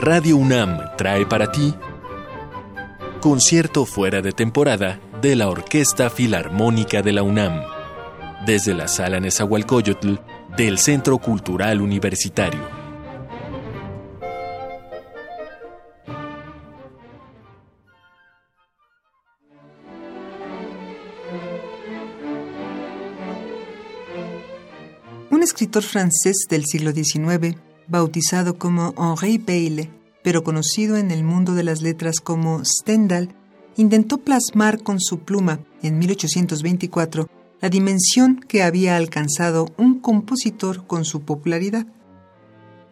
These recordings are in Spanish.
Radio UNAM trae para ti concierto fuera de temporada de la Orquesta Filarmónica de la UNAM, desde la Sala Nezahualcóyotl del Centro Cultural Universitario. Un escritor francés del siglo XIX bautizado como Henri Bayle, pero conocido en el mundo de las letras como Stendhal, intentó plasmar con su pluma, en 1824, la dimensión que había alcanzado un compositor con su popularidad.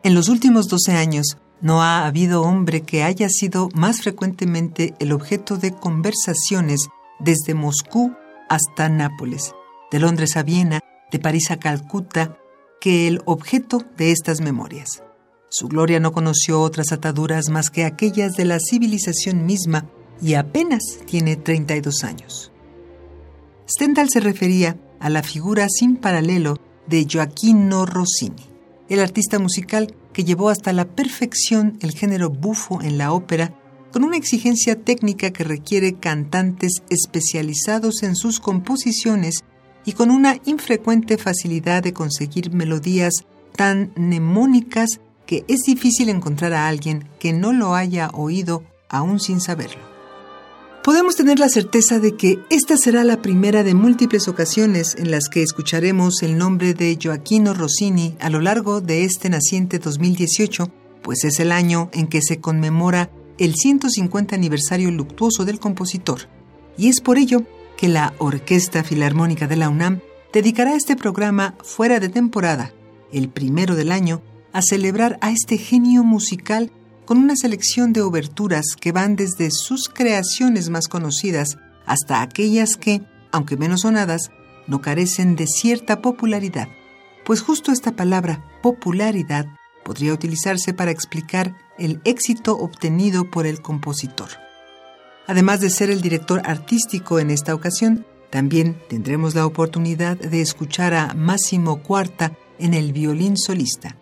En los últimos 12 años, no ha habido hombre que haya sido más frecuentemente el objeto de conversaciones desde Moscú hasta Nápoles, de Londres a Viena, de París a Calcuta, que el objeto de estas memorias. Su gloria no conoció otras ataduras más que aquellas de la civilización misma y apenas tiene 32 años. Stendhal se refería a la figura sin paralelo de Gioacchino Rossini, el artista musical que llevó hasta la perfección el género bufo en la ópera con una exigencia técnica que requiere cantantes especializados en sus composiciones y con una infrecuente facilidad de conseguir melodías tan mnemónicas que es difícil encontrar a alguien que no lo haya oído aún sin saberlo. Podemos tener la certeza de que esta será la primera de múltiples ocasiones en las que escucharemos el nombre de Joaquino Rossini a lo largo de este naciente 2018, pues es el año en que se conmemora el 150 aniversario luctuoso del compositor, y es por ello que la Orquesta Filarmónica de la UNAM dedicará este programa fuera de temporada, el primero del año, a celebrar a este genio musical con una selección de oberturas que van desde sus creaciones más conocidas hasta aquellas que, aunque menos sonadas, no carecen de cierta popularidad, pues justo esta palabra popularidad podría utilizarse para explicar el éxito obtenido por el compositor. Además de ser el director artístico en esta ocasión, también tendremos la oportunidad de escuchar a Máximo Cuarta en el violín solista.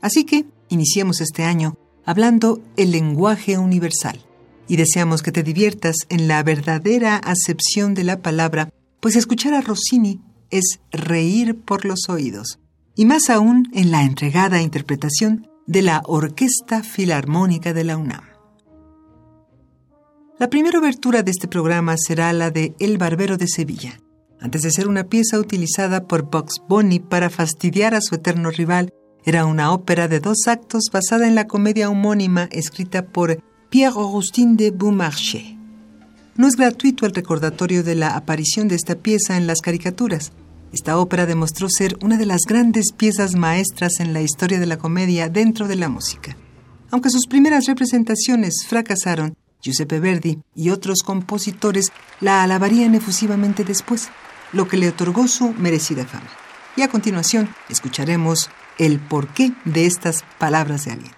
Así que iniciemos este año hablando el lenguaje universal y deseamos que te diviertas en la verdadera acepción de la palabra, pues escuchar a Rossini es reír por los oídos, y más aún en la entregada interpretación de la Orquesta Filarmónica de la UNAM. La primera obertura de este programa será la de El Barbero de Sevilla, antes de ser una pieza utilizada por Bugs Bunny para fastidiar a su eterno rival, era una ópera de dos actos basada en la comedia homónima escrita por Pierre-Augustin de Beaumarchais. No es gratuito el recordatorio de la aparición de esta pieza en las caricaturas. Esta ópera demostró ser una de las grandes piezas maestras en la historia de la comedia dentro de la música. Aunque sus primeras representaciones fracasaron, Giuseppe Verdi y otros compositores la alabarían efusivamente después, lo que le otorgó su merecida fama. Y a continuación escucharemos el porqué de estas palabras de aliento.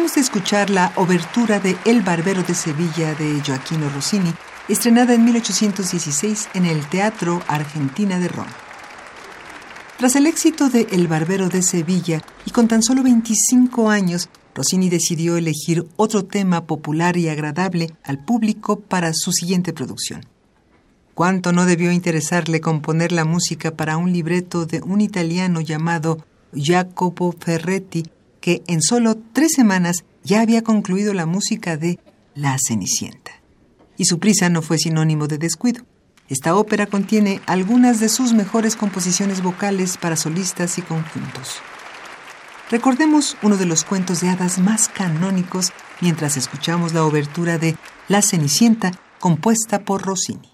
Acabamos de escuchar la obertura de El Barbero de Sevilla de Joaquino Rossini, estrenada en 1816 en el Teatro Argentina de Roma. Tras el éxito de El Barbero de Sevilla y con tan solo 25 años, Rossini decidió elegir otro tema popular y agradable al público para su siguiente producción. ¿Cuánto no debió interesarle componer la música para un libreto de un italiano llamado Jacopo Ferretti, que en solo tres semanas ya había concluido la música de La Cenicienta? Y su prisa no fue sinónimo de descuido. Esta ópera contiene algunas de sus mejores composiciones vocales para solistas y conjuntos. Recordemos uno de los cuentos de hadas más canónicos mientras escuchamos la obertura de La Cenicienta compuesta por Rossini.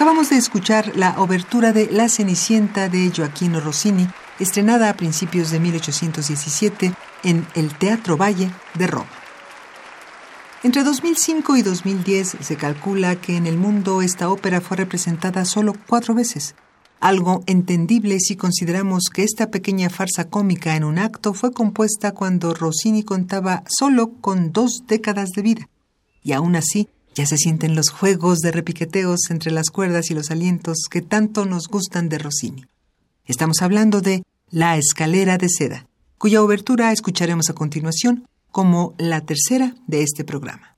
Acabamos de escuchar la obertura de La Cenicienta de Joaquino Rossini, estrenada a principios de 1817 en el Teatro Valle de Roma. Entre 2005 y 2010 se calcula que en el mundo esta ópera fue representada solo cuatro veces, algo entendible si consideramos que esta pequeña farsa cómica en un acto fue compuesta cuando Rossini contaba solo con dos décadas de vida, y aún así ya se sienten los juegos de repiqueteos entre las cuerdas y los alientos que tanto nos gustan de Rossini. Estamos hablando de La escalera de seda, cuya obertura escucharemos a continuación como la tercera de este programa.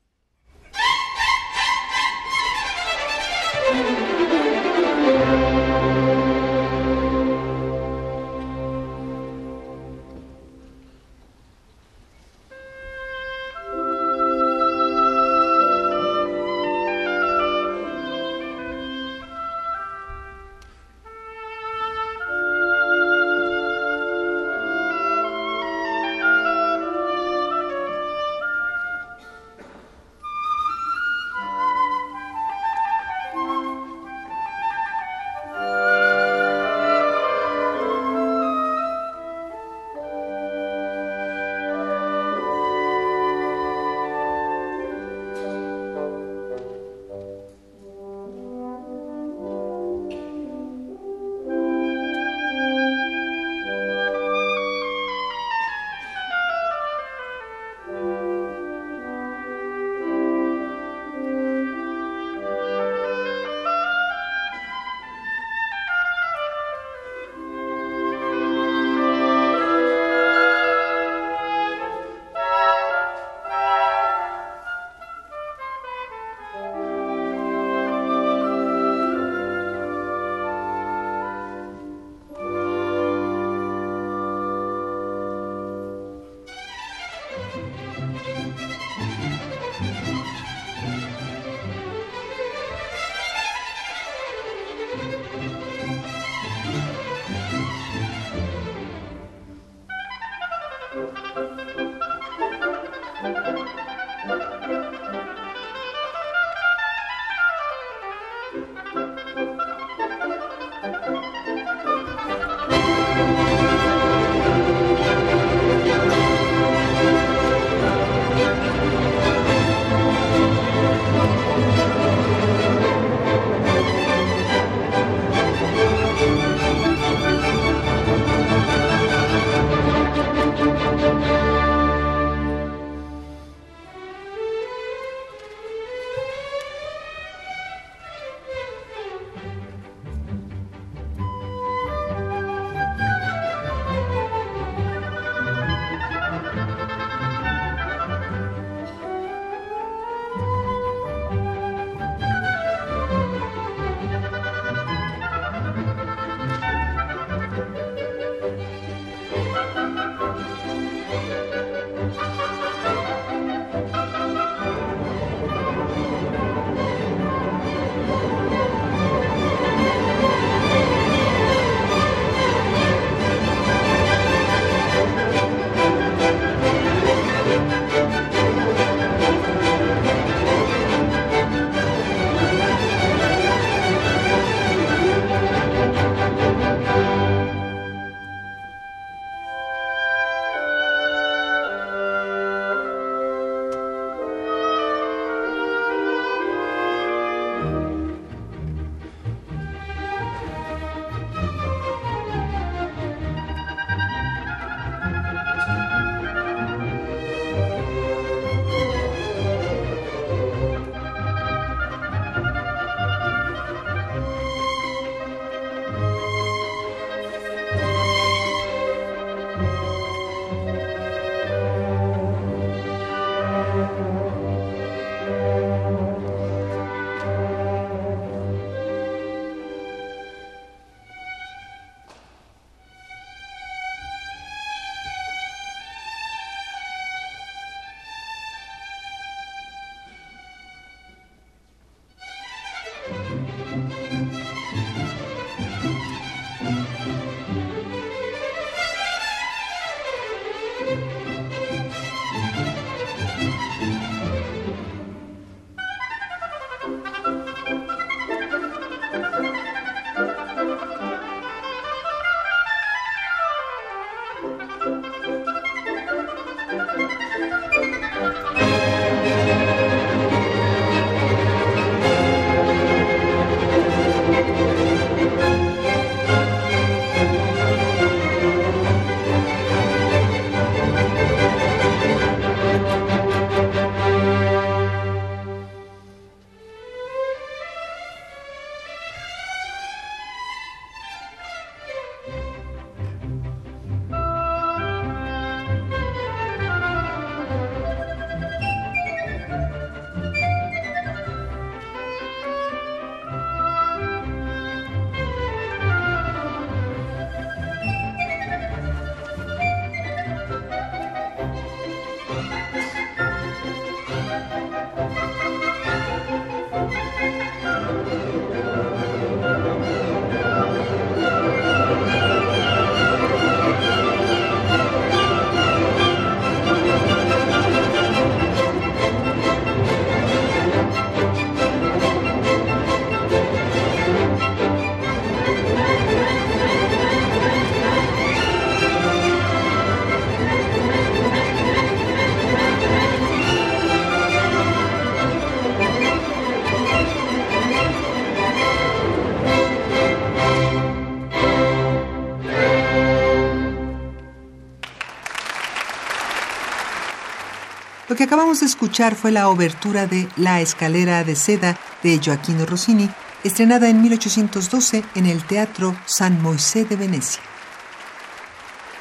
Que acabamos de escuchar fue la obertura de La escalera de seda de Gioacchino Rossini, estrenada en 1812 en el Teatro San Moisés de Venecia.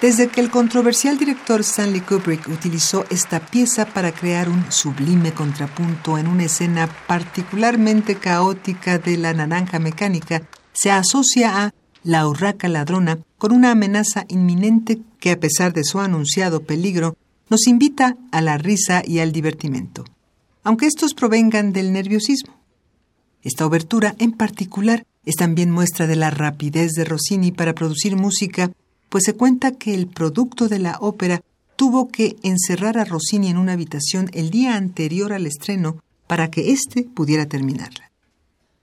Desde que el controversial director Stanley Kubrick utilizó esta pieza para crear un sublime contrapunto en una escena particularmente caótica de la naranja mecánica, se asocia a La urraca ladrona con una amenaza inminente que a pesar de su anunciado peligro nos invita a la risa y al divertimento, aunque estos provengan del nerviosismo. Esta obertura, en particular, es también muestra de la rapidez de Rossini para producir música, pues se cuenta que el producto de la ópera tuvo que encerrar a Rossini en una habitación el día anterior al estreno para que éste pudiera terminarla.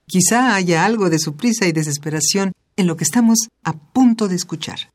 Quizá haya algo de su prisa y desesperación en lo que estamos a punto de escuchar.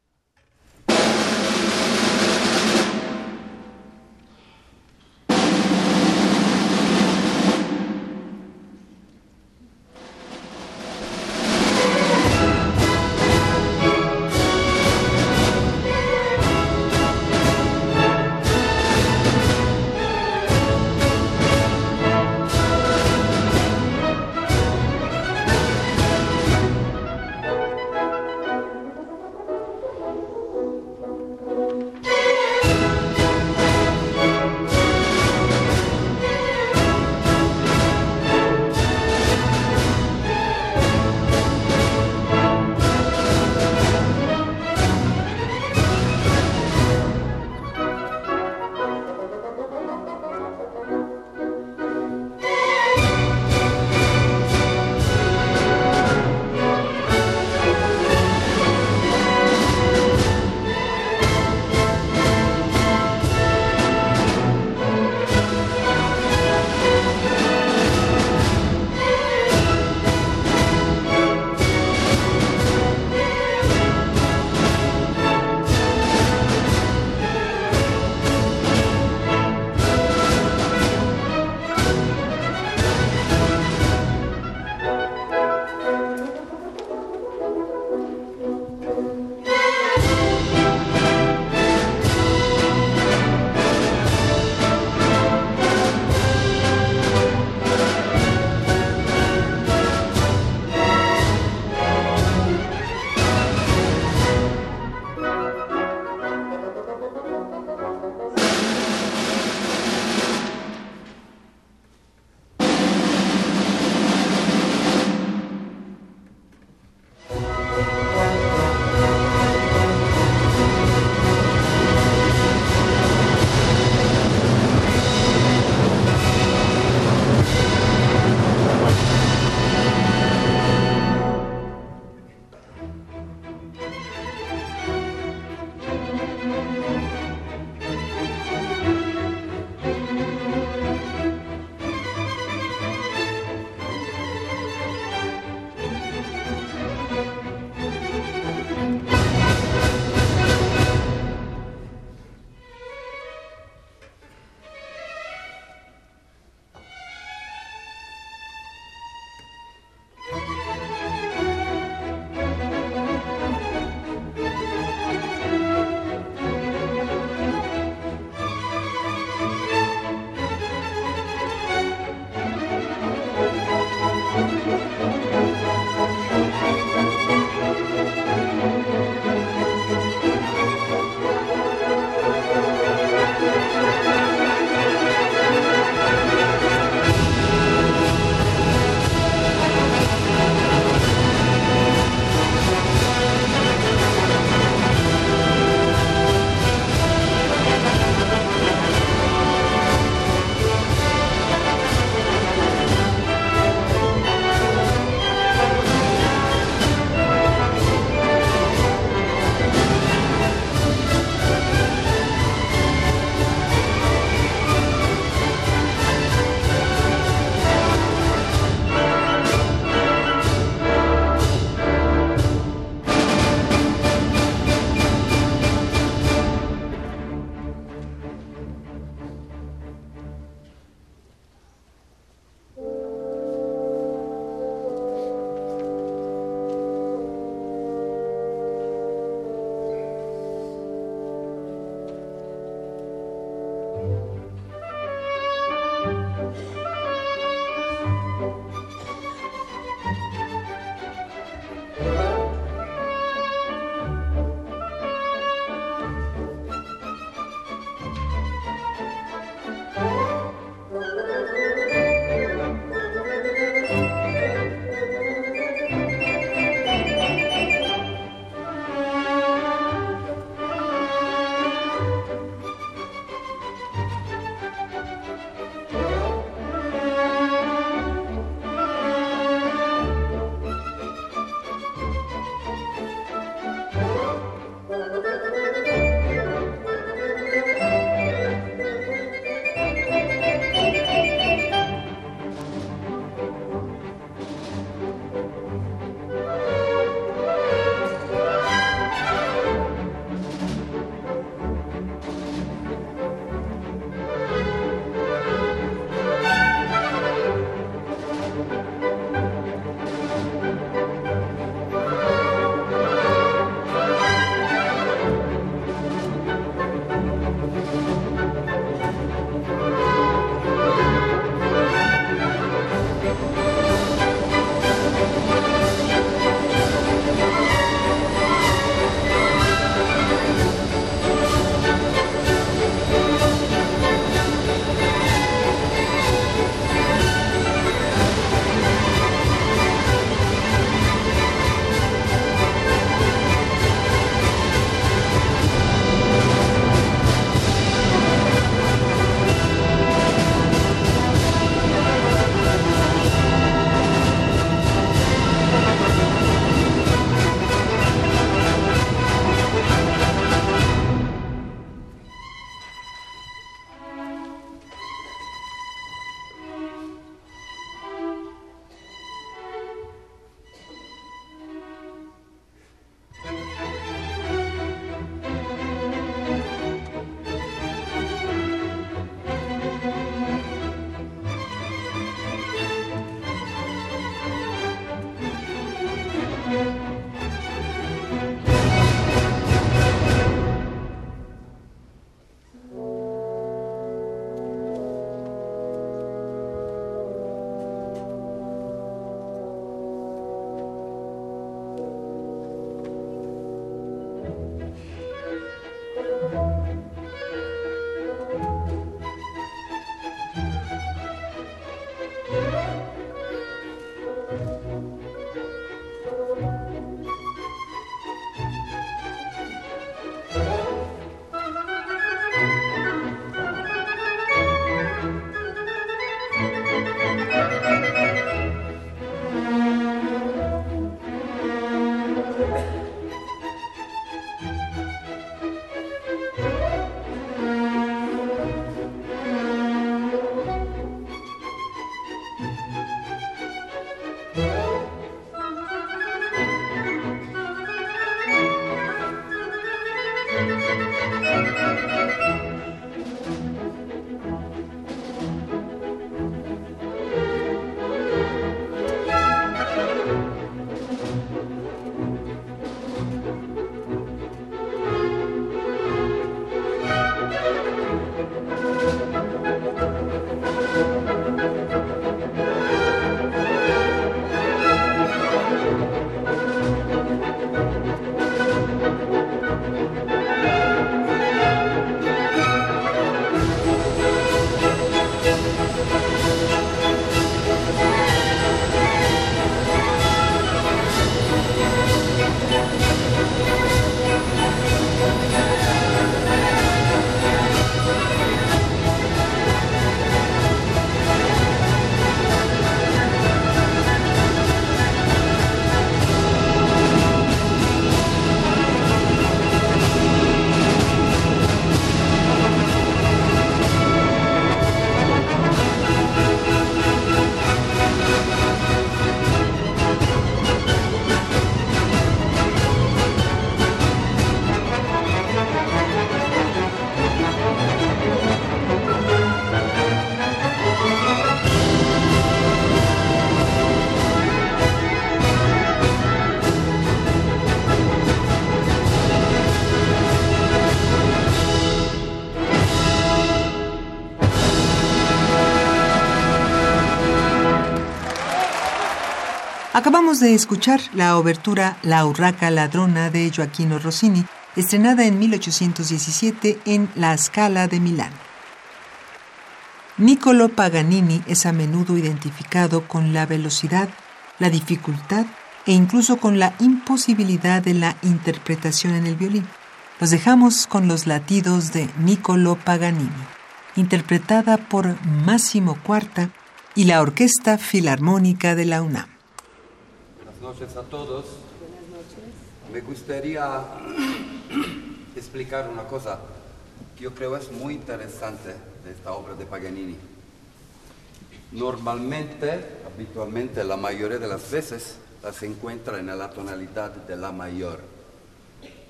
Acabamos de escuchar la obertura La Urraca Ladrona de Joaquino Rossini, estrenada en 1817 en La Scala de Milán. Niccolo Paganini es a menudo identificado con la velocidad, la dificultad e incluso con la imposibilidad de la interpretación en el violín. Los dejamos con los latidos de Niccolo Paganini, interpretada por Máximo Cuarta y la Orquesta Filarmónica de la UNAM. Buenas noches a todos. Me gustaría explicar una cosa que yo creo es muy interesante de esta obra de Paganini. Normalmente, habitualmente, la mayoría de las veces se encuentra en la tonalidad de la mayor.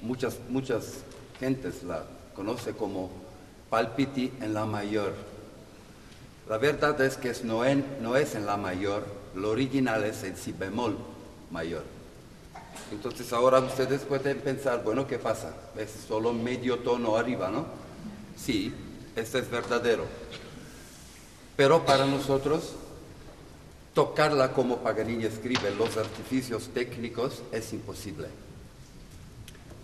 Muchas, muchas gentes la conoce como palpiti en la mayor. La verdad es que no, no es en la mayor, lo original es en si bemol mayor. Entonces ahora ustedes pueden pensar, bueno, ¿qué pasa? Es solo medio tono arriba, ¿no? Sí, esto es verdadero. Pero para nosotros, tocarla como Paganini escribe, los artificios técnicos, es imposible.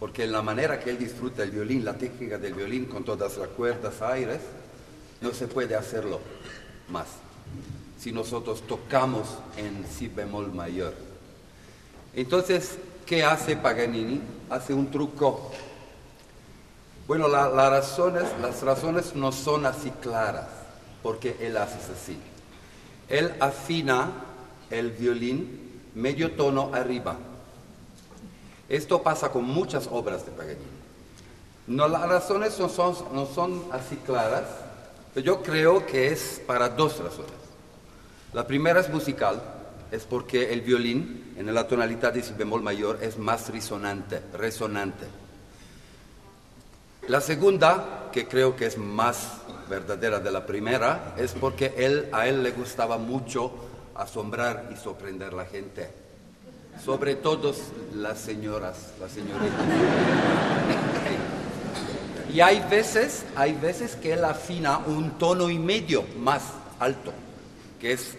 Porque en la manera que él disfruta el violín, la técnica del violín con todas las cuerdas, aires, no se puede hacerlo más. Si nosotros tocamos en si bemol mayor. Entonces, ¿qué hace Paganini? Hace un truco. Bueno, las razones no son así claras, porque él hace así. Él afina el violín medio tono arriba. Esto pasa con muchas obras de Paganini. No, las razones no son, no son así claras, pero yo creo que es para dos razones. La primera es musical, es porque el violín en la tonalidad de si bemol mayor es más resonante, resonante. La segunda, que creo que es más verdadera de la primera, es porque él, a él le gustaba mucho asombrar y sorprender a la gente. Sobre todo las señoras, las señoritas. Y hay veces, hay veces que él afina un tono y medio más alto, que es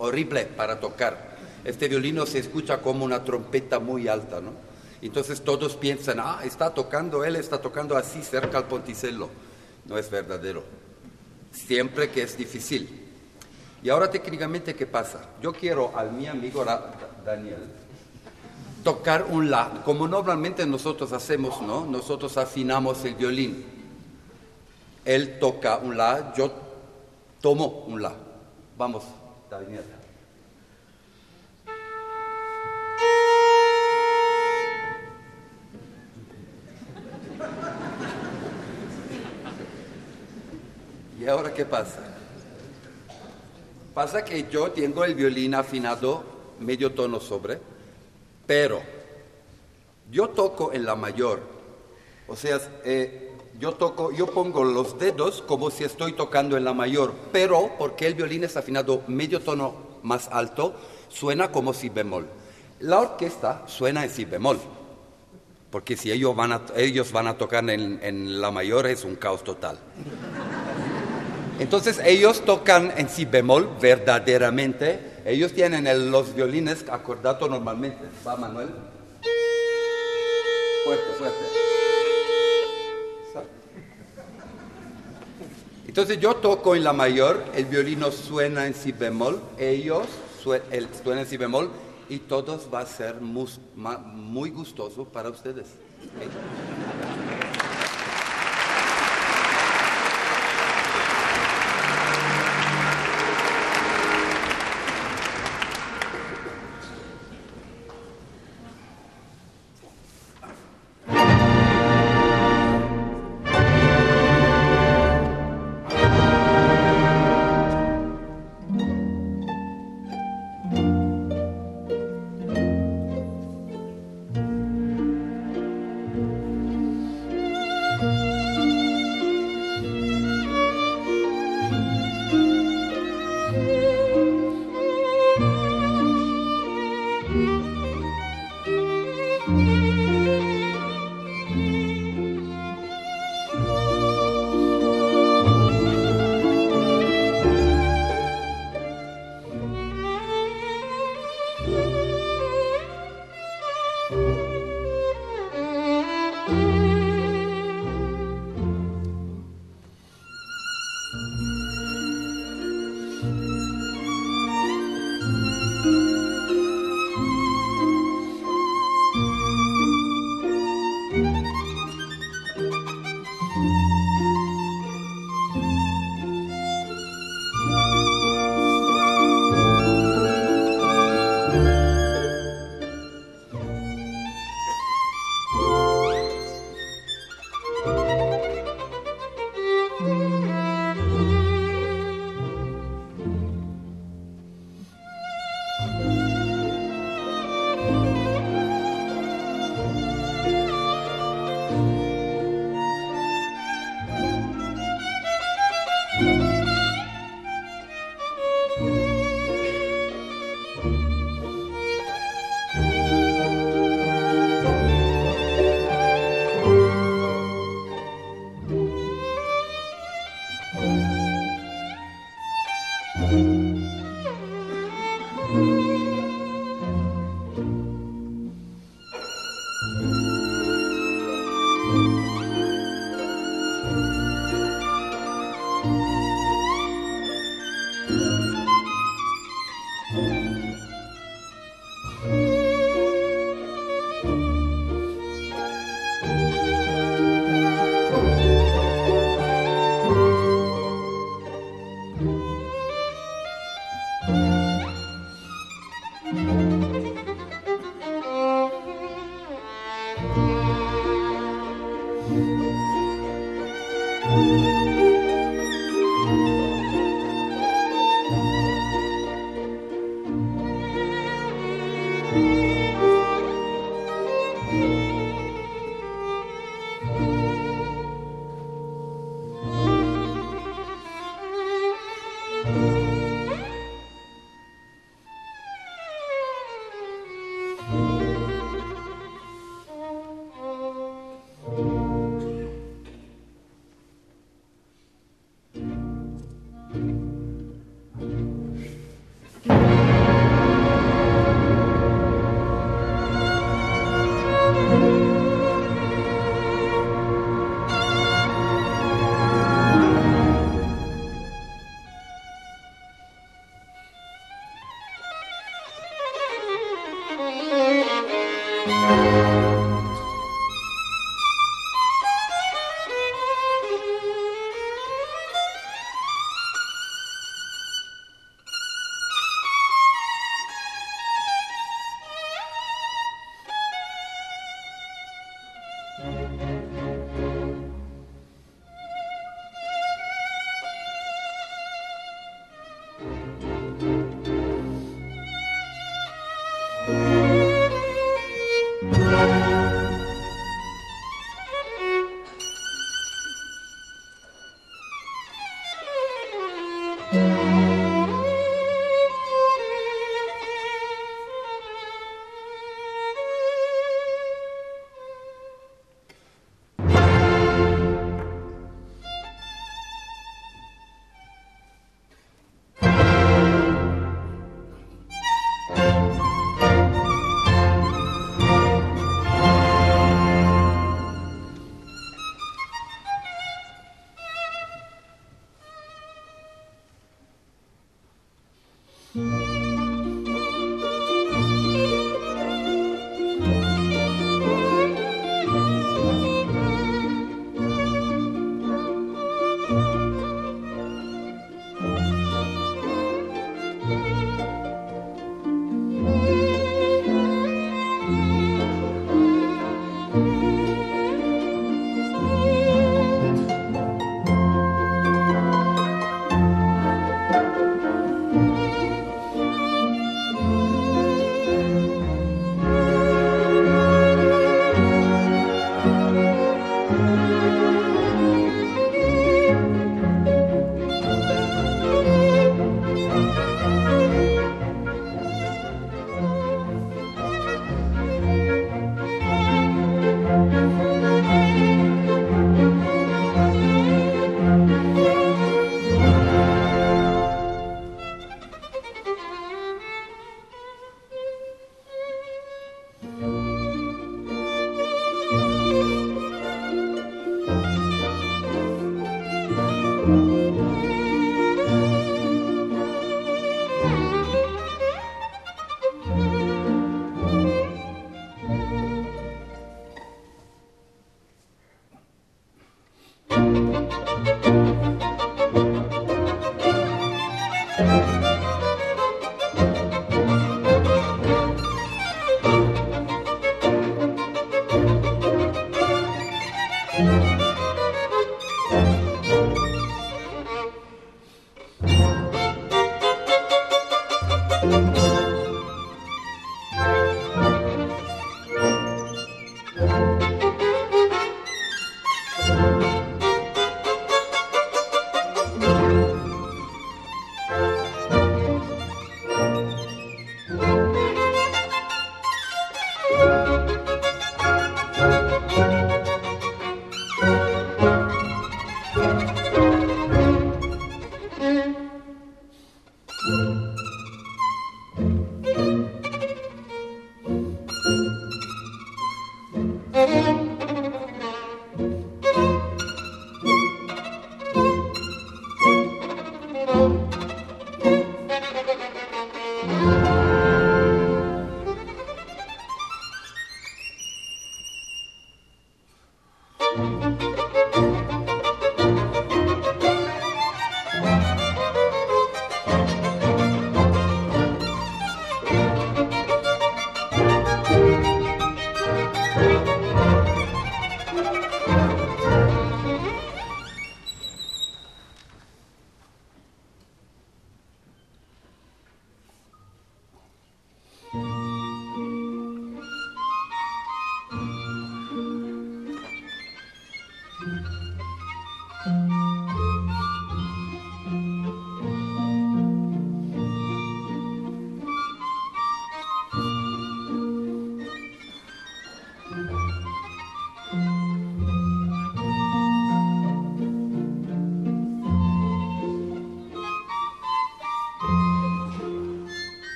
horrible para tocar. Este violino se escucha como una trompeta muy alta, ¿no? Entonces todos piensan, ah, está tocando, él está tocando así cerca al ponticello. No es verdadero. Siempre que es difícil. Y ahora técnicamente, ¿qué pasa? Yo quiero al mi amigo Daniel tocar un la, como normalmente nosotros hacemos, ¿no? Nosotros afinamos el violín. Él toca un la, yo tomo un la. Vamos. ¿Y ahora qué pasa? Pasa que yo tengo el violín afinado medio tono sobre, pero yo toco en la mayor. O sea, eh, yo toco, yo pongo los dedos como si estoy tocando en la mayor, pero porque el violín es afinado medio tono más alto, suena como si bemol. La orquesta suena en si bemol, porque si ellos van a, ellos van a tocar en, en la mayor es un caos total. Entonces ellos tocan en si bemol verdaderamente. Ellos tienen los violines acordados normalmente. ¿Va, Manuel? Fuerte, fuerte. Entonces yo toco en la mayor, el violino suena en si bemol, ellos suenan en si bemol y todos va a ser muy, gustoso para ustedes.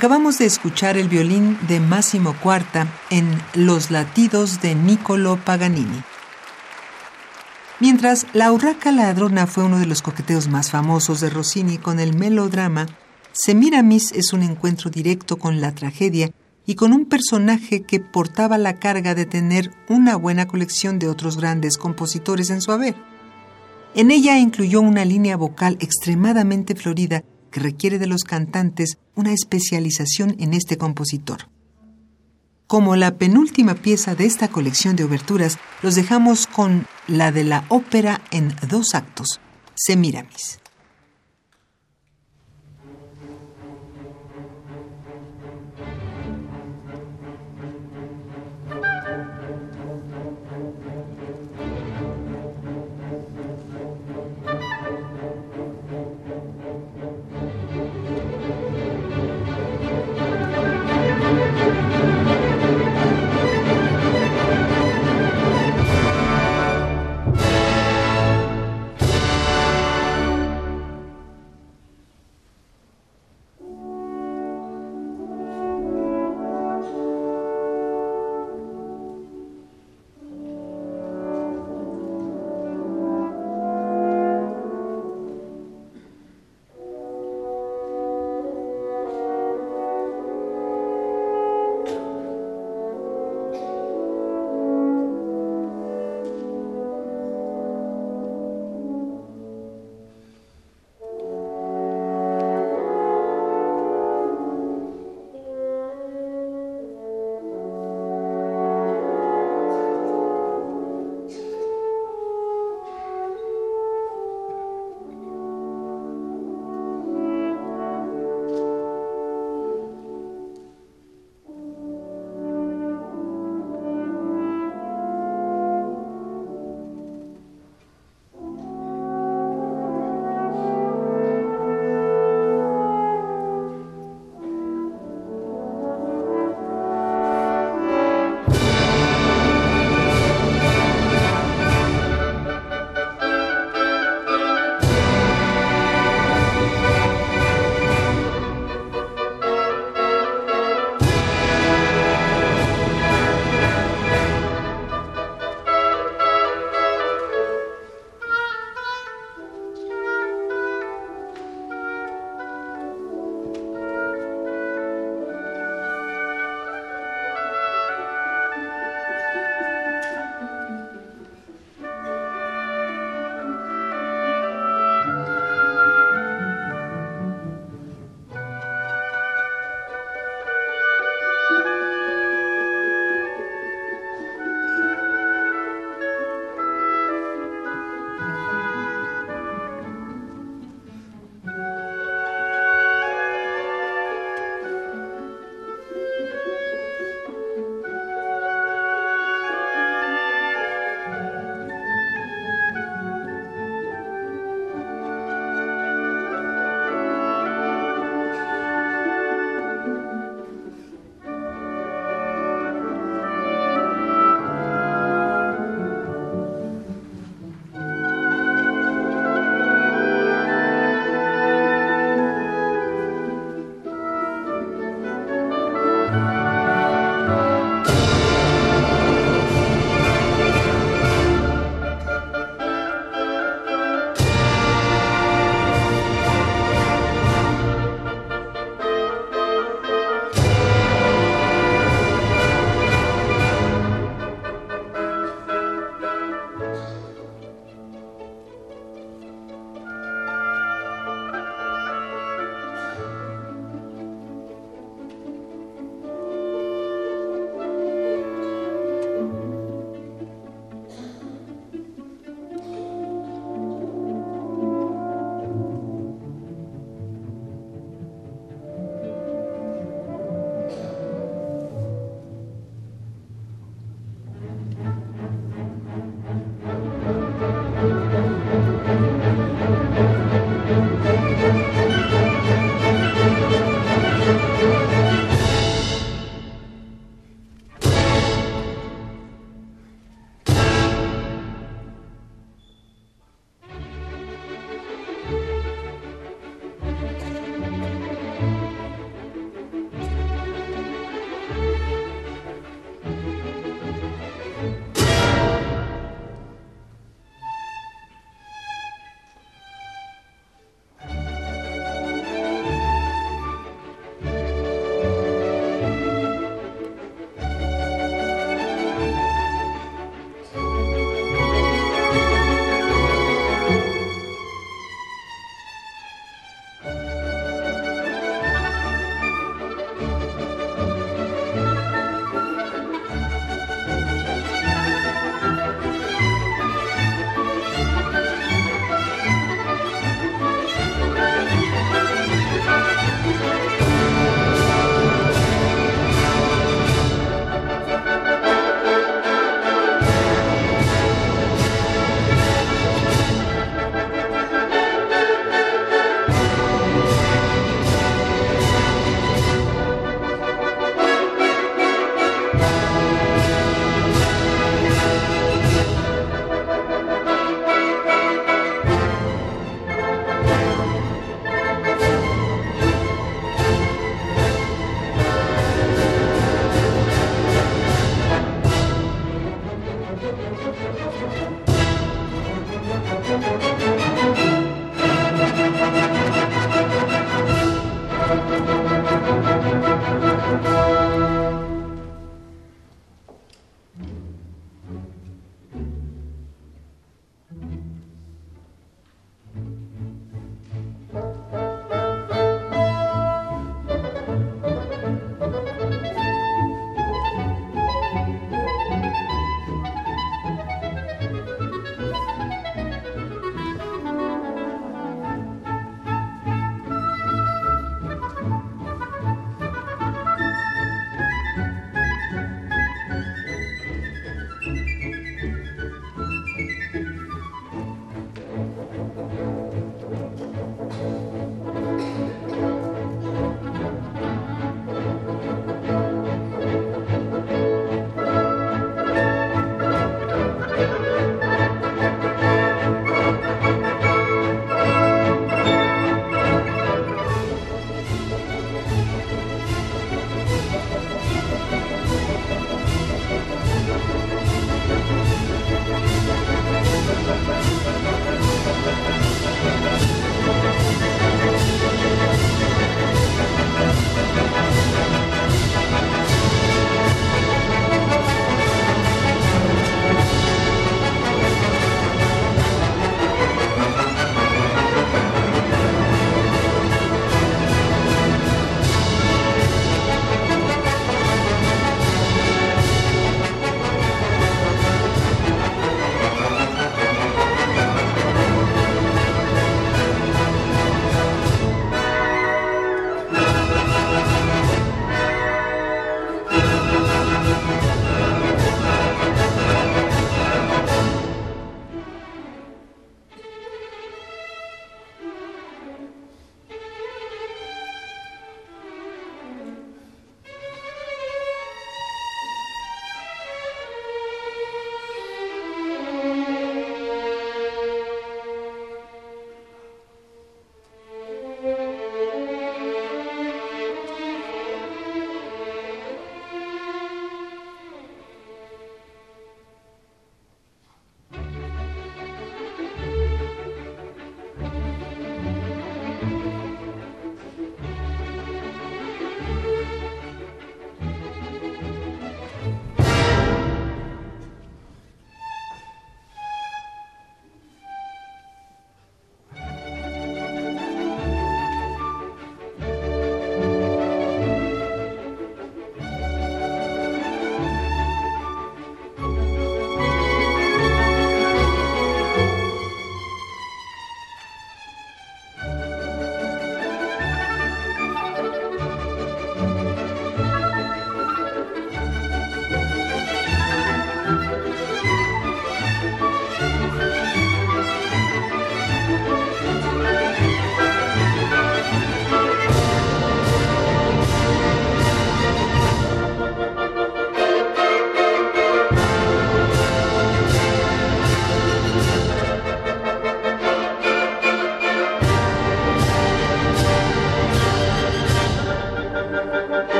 Acabamos de escuchar el violín de Massimo Cuarta en Los latidos de Niccolo Paganini. Mientras La Urraca Ladrona fue uno de los coqueteos más famosos de Rossini con el melodrama, Semiramis es un encuentro directo con la tragedia y con un personaje que portaba la carga de tener una buena colección de otros grandes compositores en su haber. En ella incluyó una línea vocal extremadamente florida que requiere de los cantantes una especialización en este compositor. Como la penúltima pieza de esta colección de oberturas, los dejamos con la de la ópera en dos actos, Semiramis.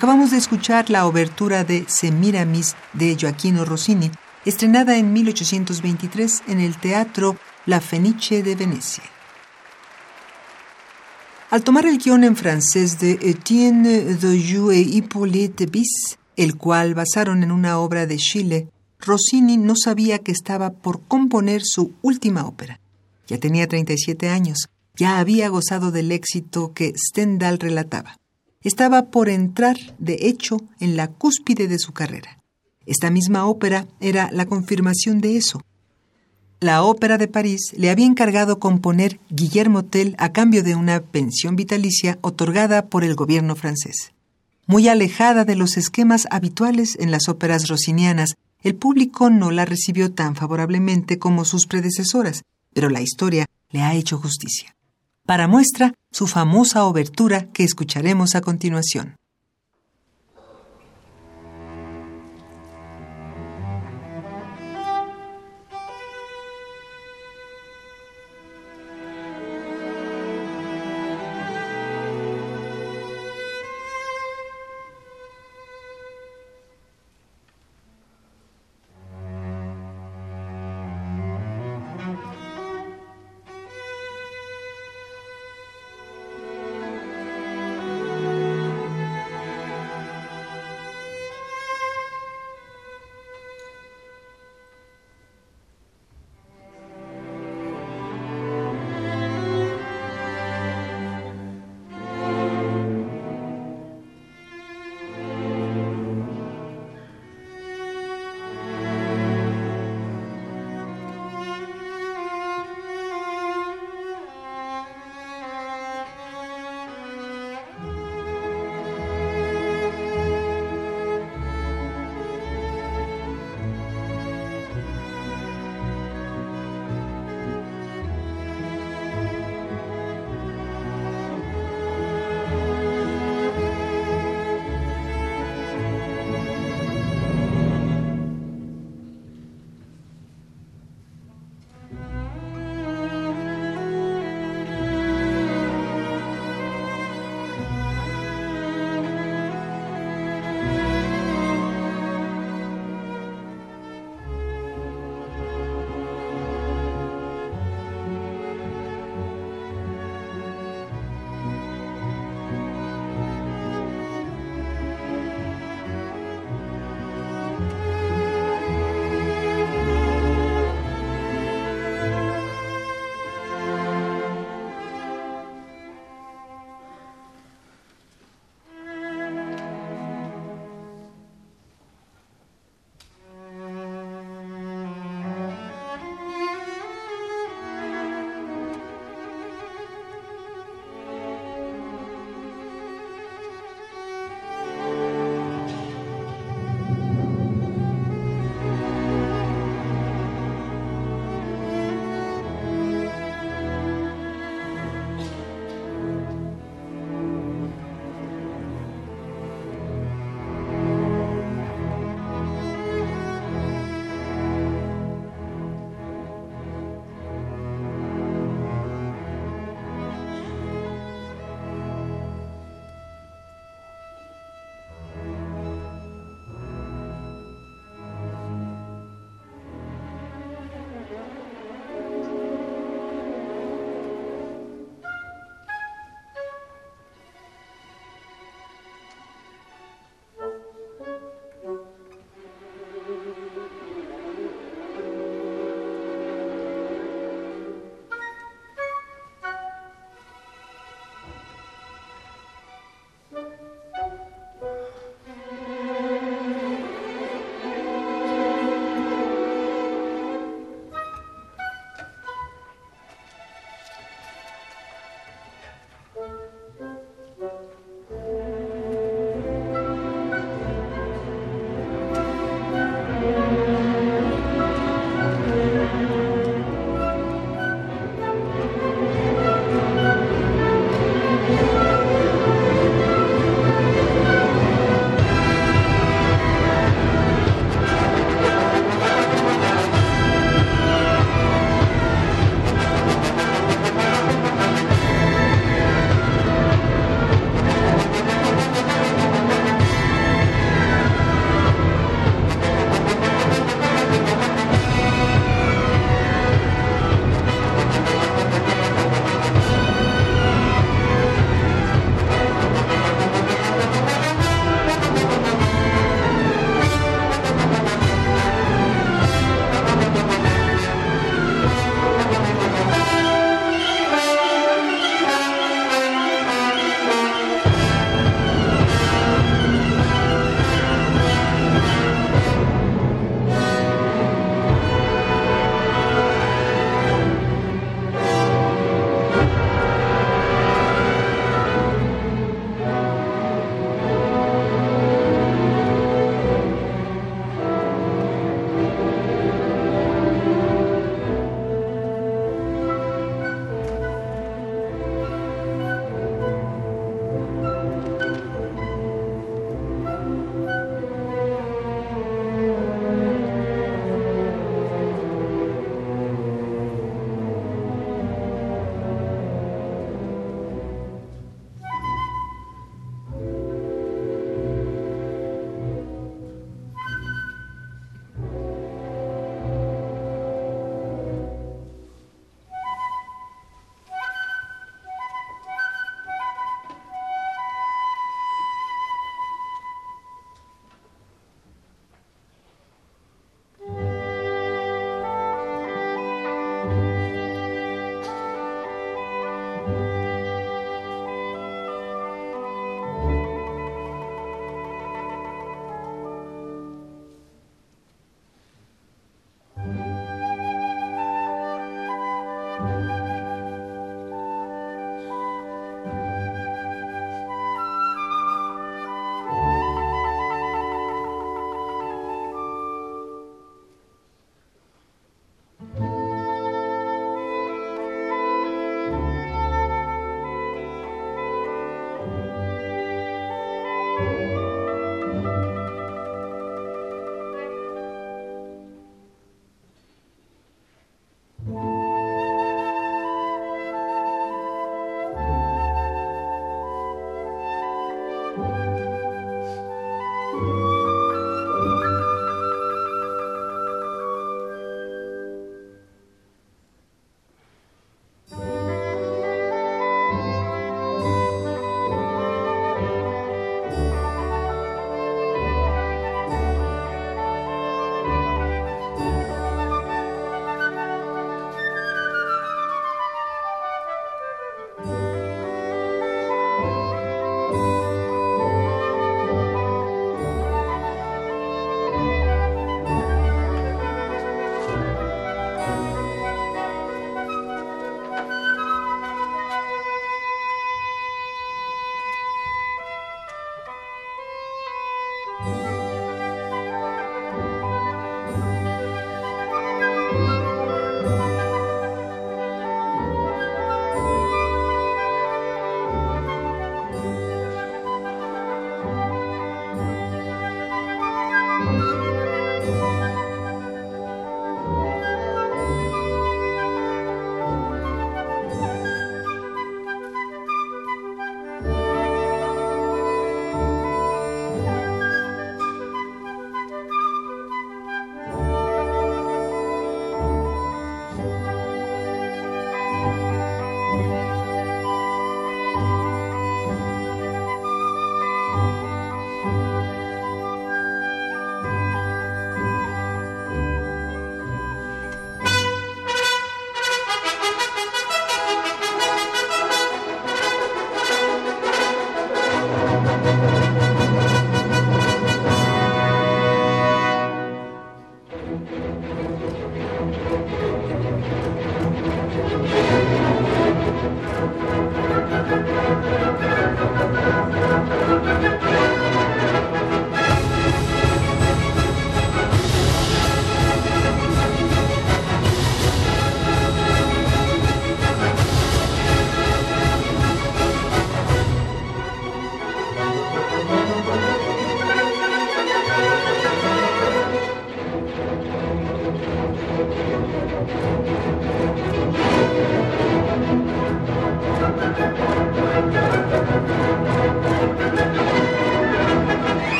Acabamos de escuchar la obertura de Semiramis de Gioacchino Rossini, estrenada en 1823 en el Teatro La Fenice de Venecia. Al tomar el guion en francés de Etienne Dojoux e Hippolyte Bis, el cual basaron en una obra de Chile, Rossini no sabía que estaba por componer su última ópera. Ya tenía 37 años, ya había gozado del éxito que Stendhal relataba. Estaba por entrar, de hecho, en la cúspide de su carrera. Esta misma ópera era la confirmación de eso. La Ópera de París le había encargado componer Guillermo Tell a cambio de una pensión vitalicia otorgada por el gobierno francés. Muy alejada de los esquemas habituales en las óperas rossinianas, el público no la recibió tan favorablemente como sus predecesoras, pero la historia le ha hecho justicia para muestra su famosa obertura que escucharemos a continuación.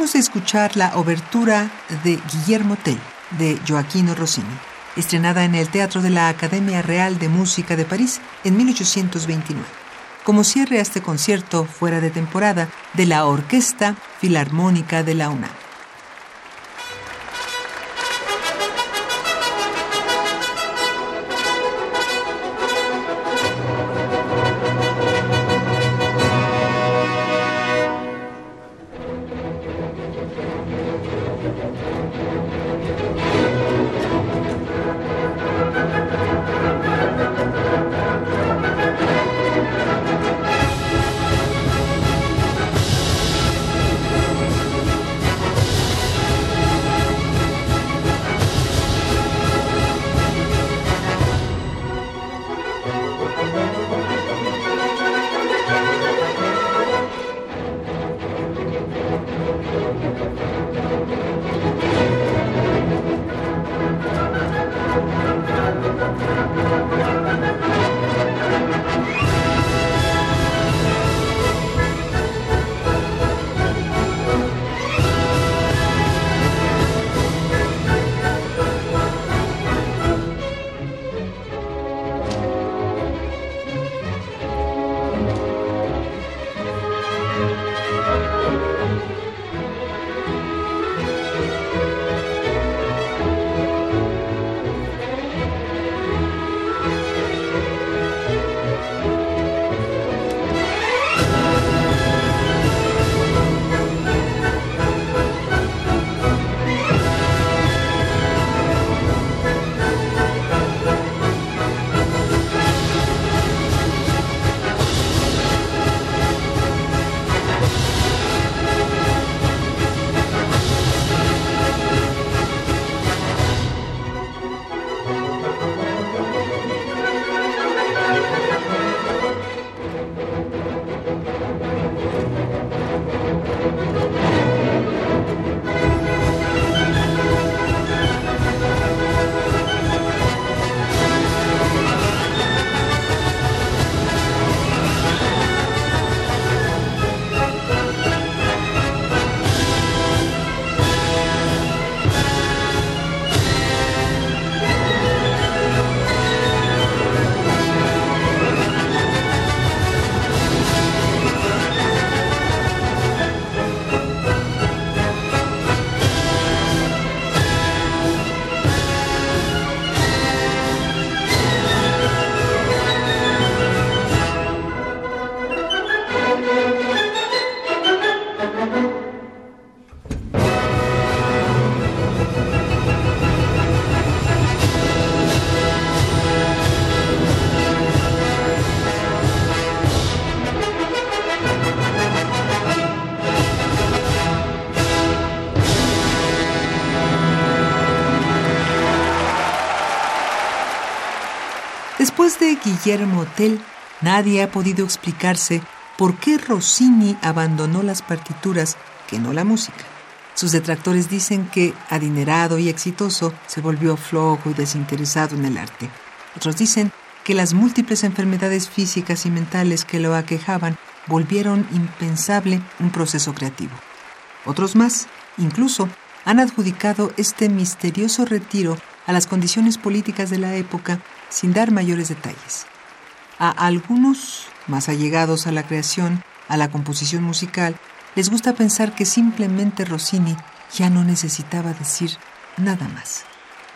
Acabamos de escuchar la obertura de Guillermo Tell de Joaquino Rossini, estrenada en el Teatro de la Academia Real de Música de París en 1829, como cierre a este concierto fuera de temporada de la Orquesta Filarmónica de la UNAM. De Guillermo Tell, nadie ha podido explicarse por qué Rossini abandonó las partituras que no la música. Sus detractores dicen que, adinerado y exitoso, se volvió flojo y desinteresado en el arte. Otros dicen que las múltiples enfermedades físicas y mentales que lo aquejaban volvieron impensable un proceso creativo. Otros más, incluso, han adjudicado este misterioso retiro a las condiciones políticas de la época sin dar mayores detalles. A algunos, más allegados a la creación, a la composición musical, les gusta pensar que simplemente Rossini ya no necesitaba decir nada más,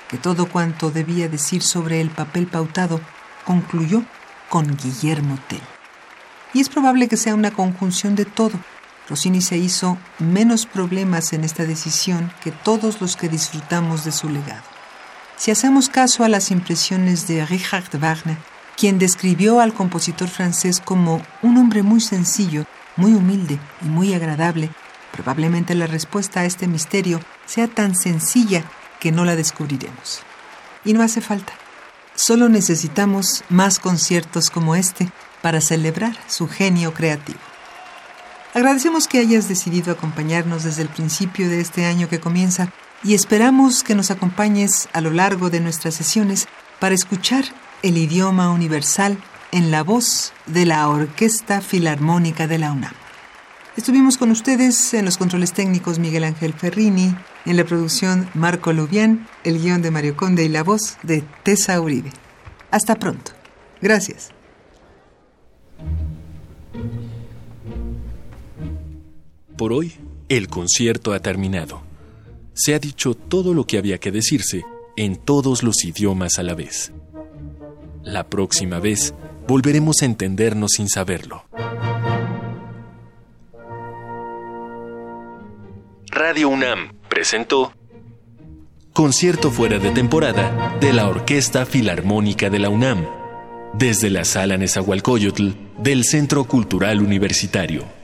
que todo cuanto debía decir sobre el papel pautado concluyó con Guillermo Tell. Y es probable que sea una conjunción de todo. Rossini se hizo menos problemas en esta decisión que todos los que disfrutamos de su legado. Si hacemos caso a las impresiones de Richard Wagner, quien describió al compositor francés como un hombre muy sencillo, muy humilde y muy agradable, probablemente la respuesta a este misterio sea tan sencilla que no la descubriremos. Y no hace falta. Solo necesitamos más conciertos como este para celebrar su genio creativo. Agradecemos que hayas decidido acompañarnos desde el principio de este año que comienza y esperamos que nos acompañes a lo largo de nuestras sesiones para escuchar el idioma universal en la voz de la Orquesta Filarmónica de la UNAM. Estuvimos con ustedes en los controles técnicos Miguel Ángel Ferrini, en la producción Marco Lubián, el guion de Mario Conde y la voz de Tessa Uribe. Hasta pronto. Gracias. Por hoy, el concierto ha terminado. Se ha dicho todo lo que había que decirse en todos los idiomas a la vez. La próxima vez volveremos a entendernos sin saberlo. Radio UNAM presentó Concierto fuera de temporada de la Orquesta Filarmónica de la UNAM, desde la Sala Nezahualcóyotl del Centro Cultural Universitario.